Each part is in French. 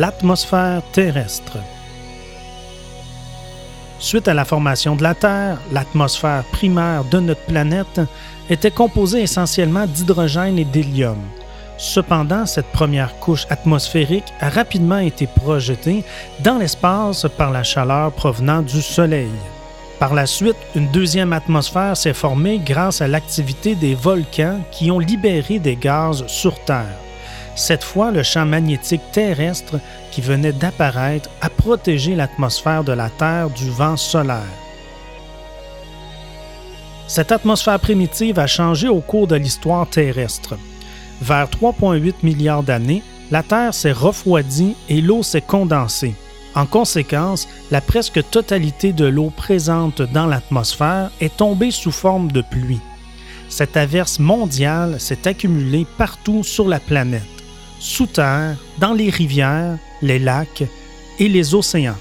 l'atmosphère terrestre. Suite à la formation de la Terre, l'atmosphère primaire de notre planète était composée essentiellement d'hydrogène et d'hélium. Cependant, cette première couche atmosphérique a rapidement été projetée dans l'espace par la chaleur provenant du Soleil. Par la suite, une deuxième atmosphère s'est formée grâce à l'activité des volcans qui ont libéré des gaz sur Terre. Cette fois, le champ magnétique terrestre qui venait d'apparaître a protégé l'atmosphère de la Terre du vent solaire. Cette atmosphère primitive a changé au cours de l'histoire terrestre. Vers 3,8 milliards d'années, la Terre s'est refroidie et l'eau s'est condensée. En conséquence, la presque totalité de l'eau présente dans l'atmosphère est tombée sous forme de pluie. Cette averse mondiale s'est accumulée partout sur la planète, sous terre, dans les rivières, les lacs et les océans.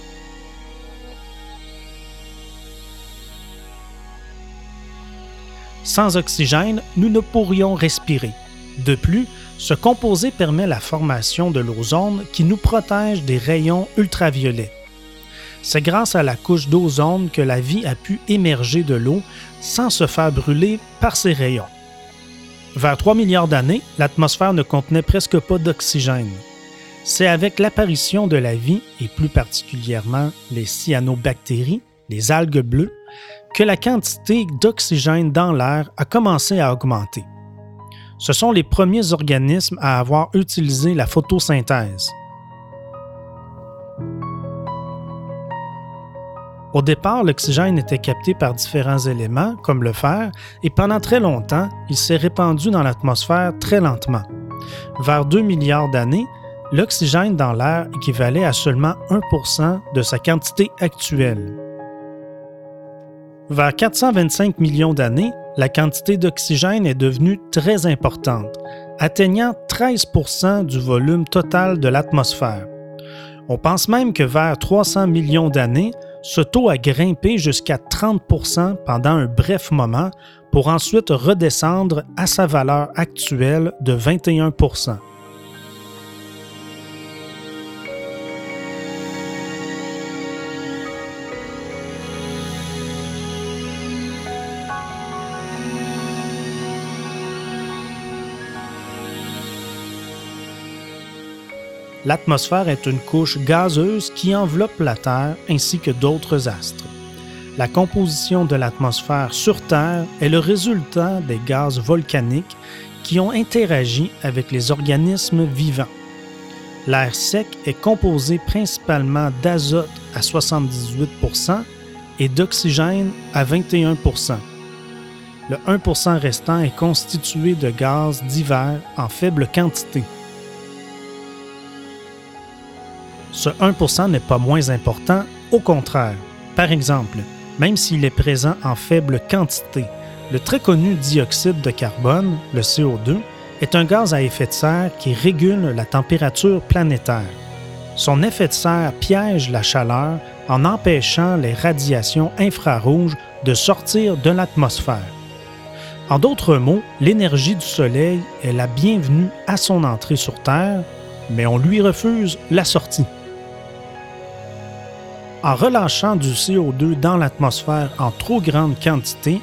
Sans oxygène, nous ne pourrions respirer. De plus, ce composé permet la formation de l'ozone qui nous protège des rayons ultraviolets. C'est grâce à la couche d'ozone que la vie a pu émerger de l'eau sans se faire brûler par ces rayons. Vers 3 milliards d'années, l'atmosphère ne contenait presque pas d'oxygène. C'est avec l'apparition de la vie, et plus particulièrement les cyanobactéries, les algues bleues, que la quantité d'oxygène dans l'air a commencé à augmenter. Ce sont les premiers organismes à avoir utilisé la photosynthèse. Au départ, l'oxygène était capté par différents éléments, comme le fer, et pendant très longtemps, il s'est répandu dans l'atmosphère très lentement. Vers 2 milliards d'années, l'oxygène dans l'air équivalait à seulement 1% de sa quantité actuelle. Vers 425 millions d'années, la quantité d'oxygène est devenue très importante, atteignant 13% du volume total de l'atmosphère. On pense même que vers 300 millions d'années, ce taux a grimpé jusqu'à 30% pendant un bref moment pour ensuite redescendre à sa valeur actuelle de 21 L'atmosphère est une couche gazeuse qui enveloppe la Terre ainsi que d'autres astres. La composition de l'atmosphère sur Terre est le résultat des gaz volcaniques qui ont interagi avec les organismes vivants. L'air sec est composé principalement d'azote à 78% et d'oxygène à 21% Le 1% restant est constitué de gaz divers en faible quantité. Ce 1% n'est pas moins important, au contraire. Par exemple, même s'il est présent en faible quantité, le très connu dioxyde de carbone, le CO2, est un gaz à effet de serre qui régule la température planétaire. Son effet de serre piège la chaleur en empêchant les radiations infrarouges de sortir de l'atmosphère. En d'autres mots, l'énergie du Soleil est la bienvenue à son entrée sur Terre, mais on lui refuse la sortie. En relâchant du CO2 dans l'atmosphère en trop grande quantité,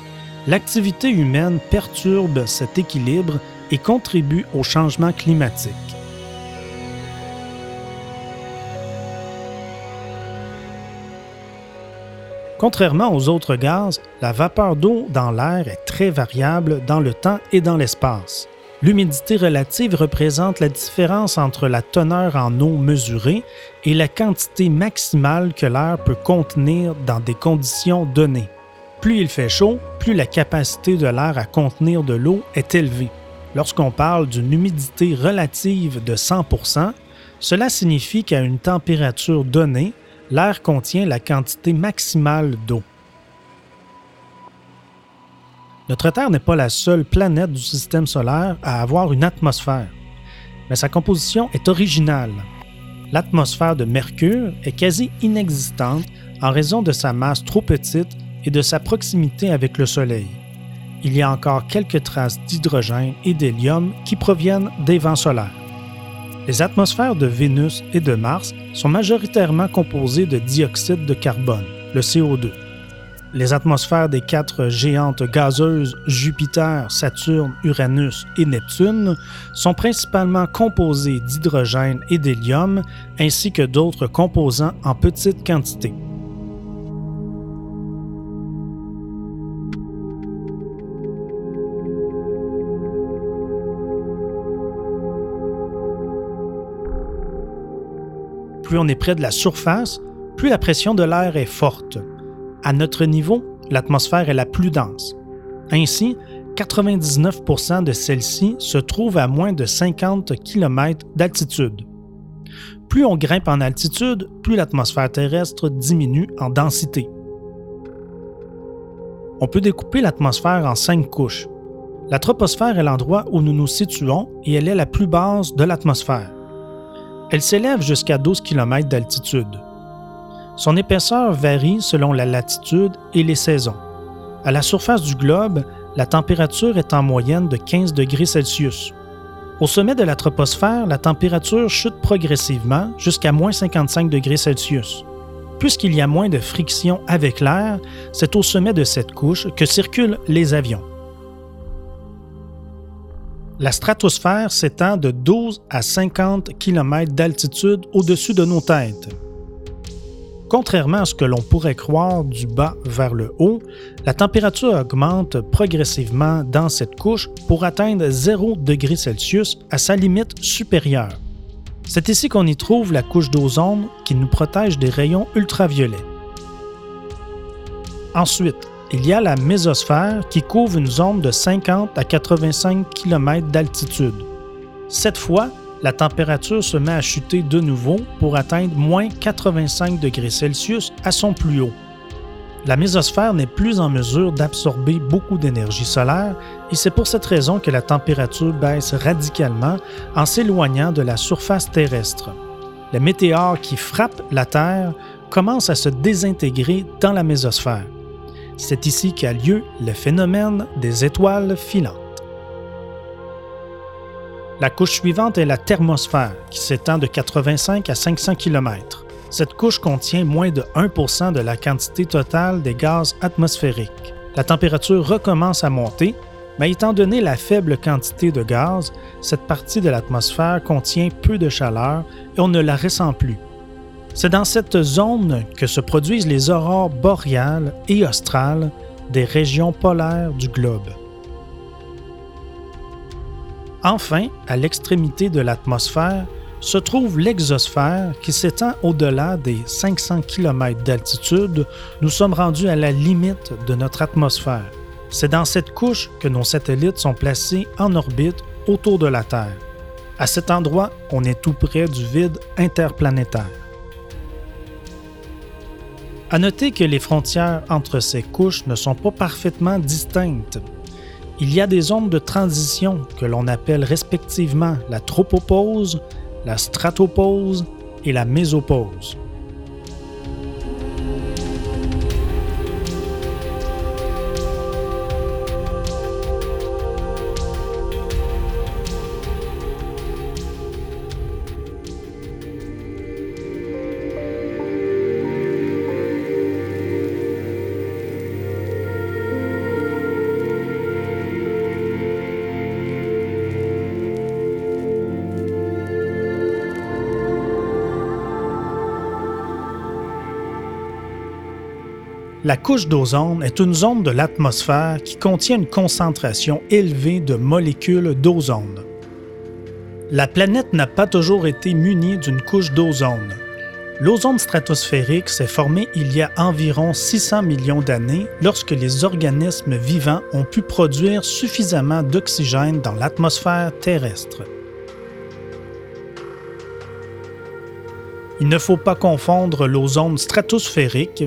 l'activité humaine perturbe cet équilibre et contribue au changement climatique. Contrairement aux autres gaz, la vapeur d'eau dans l'air est très variable dans le temps et dans l'espace. L'humidité relative représente la différence entre la teneur en eau mesurée et la quantité maximale que l'air peut contenir dans des conditions données. Plus il fait chaud, plus la capacité de l'air à contenir de l'eau est élevée. Lorsqu'on parle d'une humidité relative de 100% cela signifie qu'à une température donnée, l'air contient la quantité maximale d'eau. Notre Terre n'est pas la seule planète du système solaire à avoir une atmosphère, mais sa composition est originale. L'atmosphère de Mercure est quasi inexistante en raison de sa masse trop petite et de sa proximité avec le Soleil. Il y a encore quelques traces d'hydrogène et d'hélium qui proviennent des vents solaires. Les atmosphères de Vénus et de Mars sont majoritairement composées de dioxyde de carbone, le CO2. Les atmosphères des quatre géantes gazeuses Jupiter, Saturne, Uranus et Neptune sont principalement composées d'hydrogène et d'hélium ainsi que d'autres composants en petite quantité. plus on est près de la surface, plus la pression de l'air est forte. À notre niveau, l'atmosphère est la plus dense. Ainsi, 99% de celle-ci se trouve à moins de 50 km d'altitude. Plus on grimpe en altitude, plus l'atmosphère terrestre diminue en densité. On peut découper l'atmosphère en cinq couches. La troposphère est l'endroit où nous nous situons et elle est la plus basse de l'atmosphère. Elle s'élève jusqu'à 12 km d'altitude. Son épaisseur varie selon la latitude et les saisons. À la surface du globe, la température est en moyenne de 15 degrés Celsius. Au sommet de la troposphère, la température chute progressivement jusqu'à moins 55 degrés Celsius. Puisqu'il y a moins de friction avec l'air, c'est au sommet de cette couche que circulent les avions. La stratosphère s'étend de 12 à 50 km d'altitude au-dessus de nos têtes. Contrairement à ce que l'on pourrait croire du bas vers le haut, la température augmente progressivement dans cette couche pour atteindre 0 degré Celsius à sa limite supérieure. C'est ici qu'on y trouve la couche d'ozone qui nous protège des rayons ultraviolets. Ensuite, il y a la mésosphère qui couvre une zone de 50 à 85 km d'altitude. Cette fois, la température se met à chuter de nouveau pour atteindre moins 85 degrés Celsius à son plus haut. La mésosphère n'est plus en mesure d'absorber beaucoup d'énergie solaire et c'est pour cette raison que la température baisse radicalement en s'éloignant de la surface terrestre. Les météores qui frappent la Terre commencent à se désintégrer dans la mésosphère. C'est ici qu'a lieu le phénomène des étoiles filantes. La couche suivante est la thermosphère, qui s'étend de 85 à 500 km. Cette couche contient moins de 1% de la quantité totale des gaz atmosphériques. La température recommence à monter, mais étant donné la faible quantité de gaz, cette partie de l'atmosphère contient peu de chaleur et on ne la ressent plus. C'est dans cette zone que se produisent les aurores boréales et australes des régions polaires du globe. Enfin, à l'extrémité de l'atmosphère, se trouve l'exosphère qui s'étend au-delà des 500 km d'altitude. Nous sommes rendus à la limite de notre atmosphère. C'est dans cette couche que nos satellites sont placés en orbite autour de la Terre. À cet endroit, on est tout près du vide interplanétaire. À noter que les frontières entre ces couches ne sont pas parfaitement distinctes. Il y a des zones de transition que l'on appelle respectivement la tropopause, la stratopause et la mésopause. La couche d'ozone est une zone de l'atmosphère qui contient une concentration élevée de molécules d'ozone. La planète n'a pas toujours été munie d'une couche d'ozone. L'ozone stratosphérique s'est formé il y a environ 600 millions d'années lorsque les organismes vivants ont pu produire suffisamment d'oxygène dans l'atmosphère terrestre. Il ne faut pas confondre l'ozone stratosphérique,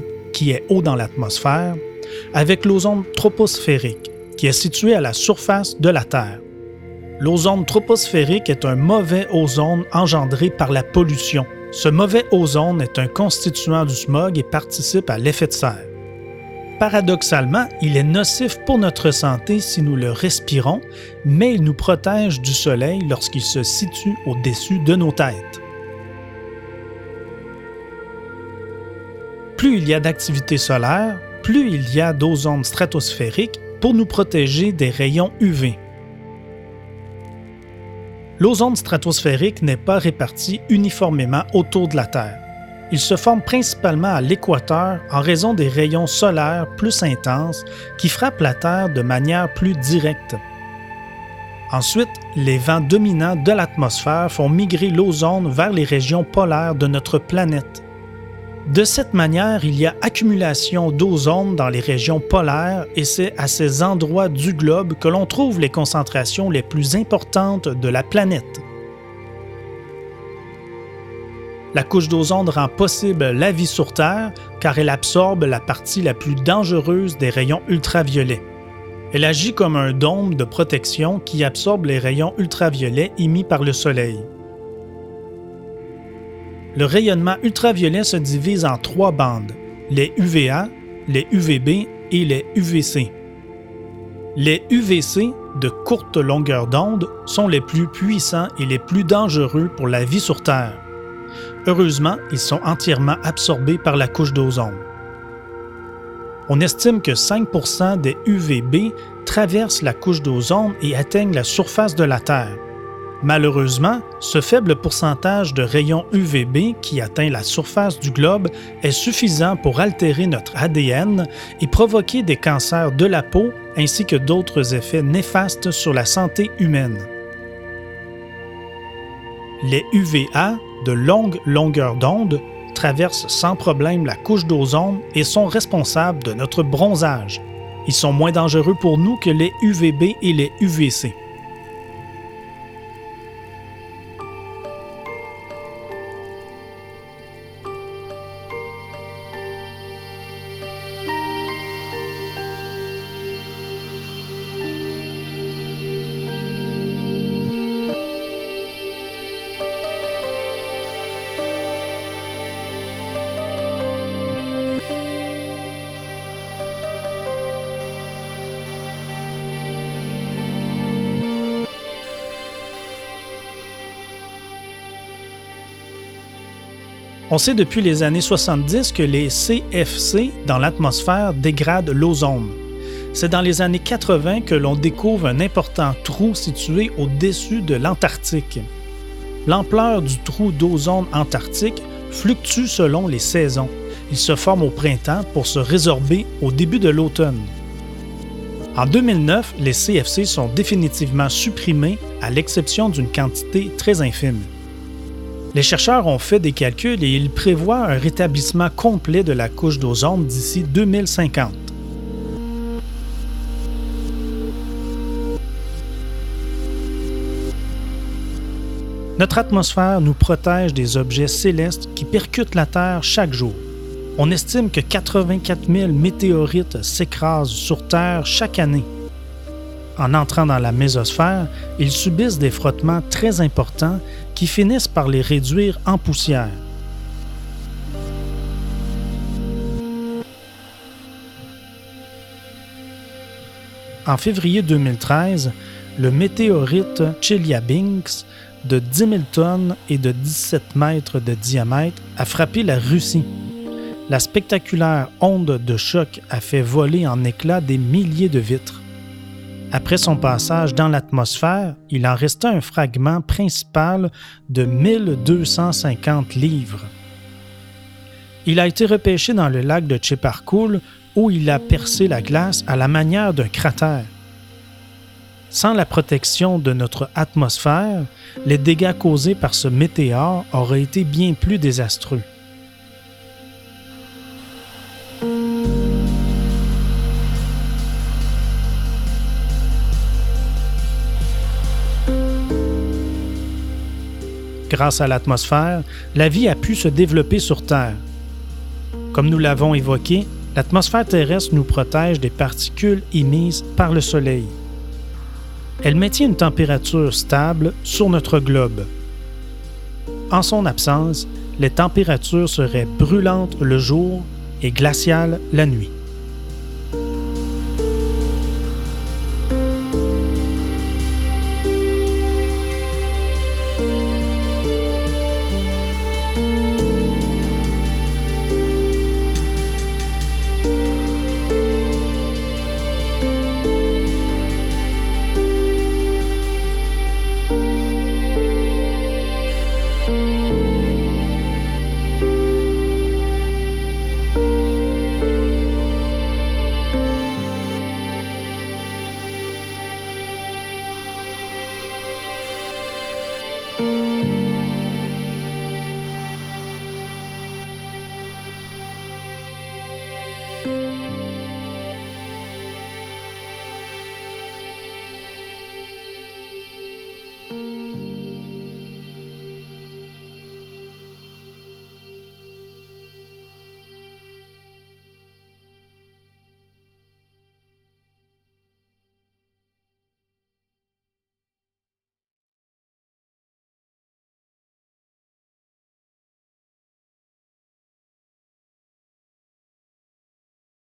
est haut dans l'atmosphère, avec l'ozone troposphérique, qui est situé à la surface de la Terre. L'ozone troposphérique est un mauvais ozone engendré par la pollution. Ce mauvais ozone est un constituant du smog et participe à l'effet de serre. Paradoxalement, il est nocif pour notre santé si nous le respirons, mais il nous protège du soleil lorsqu'il se situe au-dessus de nos têtes. Plus il y a d'activité solaire, plus il y a d'ozone stratosphérique pour nous protéger des rayons UV. L'ozone stratosphérique n'est pas réparti uniformément autour de la Terre. Il se forme principalement à l'équateur en raison des rayons solaires plus intenses qui frappent la Terre de manière plus directe. Ensuite, les vents dominants de l'atmosphère font migrer l'ozone vers les régions polaires de notre planète. De cette manière, il y a accumulation d'ozone dans les régions polaires et c'est à ces endroits du globe que l'on trouve les concentrations les plus importantes de la planète. La couche d'ozone rend possible la vie sur Terre car elle absorbe la partie la plus dangereuse des rayons ultraviolets. Elle agit comme un dôme de protection qui absorbe les rayons ultraviolets émis par le Soleil. Le rayonnement ultraviolet se divise en trois bandes, les UVA, les UVB et les UVC. Les UVC, de courte longueur d'onde, sont les plus puissants et les plus dangereux pour la vie sur Terre. Heureusement, ils sont entièrement absorbés par la couche d'ozone. On estime que 5% des UVB traversent la couche d'ozone et atteignent la surface de la Terre. Malheureusement, ce faible pourcentage de rayons UVB qui atteint la surface du globe est suffisant pour altérer notre ADN et provoquer des cancers de la peau ainsi que d'autres effets néfastes sur la santé humaine. Les UVA de longue longueur d'onde traversent sans problème la couche d'ozone et sont responsables de notre bronzage. Ils sont moins dangereux pour nous que les UVB et les UVC. On sait depuis les années 70 que les CFC dans l'atmosphère dégradent l'ozone. C'est dans les années 80 que l'on découvre un important trou situé au-dessus de l'Antarctique. L'ampleur du trou d'ozone antarctique fluctue selon les saisons. Il se forme au printemps pour se résorber au début de l'automne. En 2009, les CFC sont définitivement supprimés à l'exception d'une quantité très infime. Les chercheurs ont fait des calculs et ils prévoient un rétablissement complet de la couche d'ozone d'ici 2050. Notre atmosphère nous protège des objets célestes qui percutent la Terre chaque jour. On estime que 84 000 météorites s'écrasent sur Terre chaque année en entrant dans la mésosphère, ils subissent des frottements très importants qui finissent par les réduire en poussière. En février 2013, le météorite Chelyabinsk de 10 000 tonnes et de 17 mètres de diamètre a frappé la Russie. La spectaculaire onde de choc a fait voler en éclats des milliers de vitres. Après son passage dans l'atmosphère, il en restait un fragment principal de 1250 livres. Il a été repêché dans le lac de Cheparkoul où il a percé la glace à la manière d'un cratère. Sans la protection de notre atmosphère, les dégâts causés par ce météore auraient été bien plus désastreux. Grâce à l'atmosphère, la vie a pu se développer sur Terre. Comme nous l'avons évoqué, l'atmosphère terrestre nous protège des particules émises par le Soleil. Elle maintient une température stable sur notre globe. En son absence, les températures seraient brûlantes le jour et glaciales la nuit.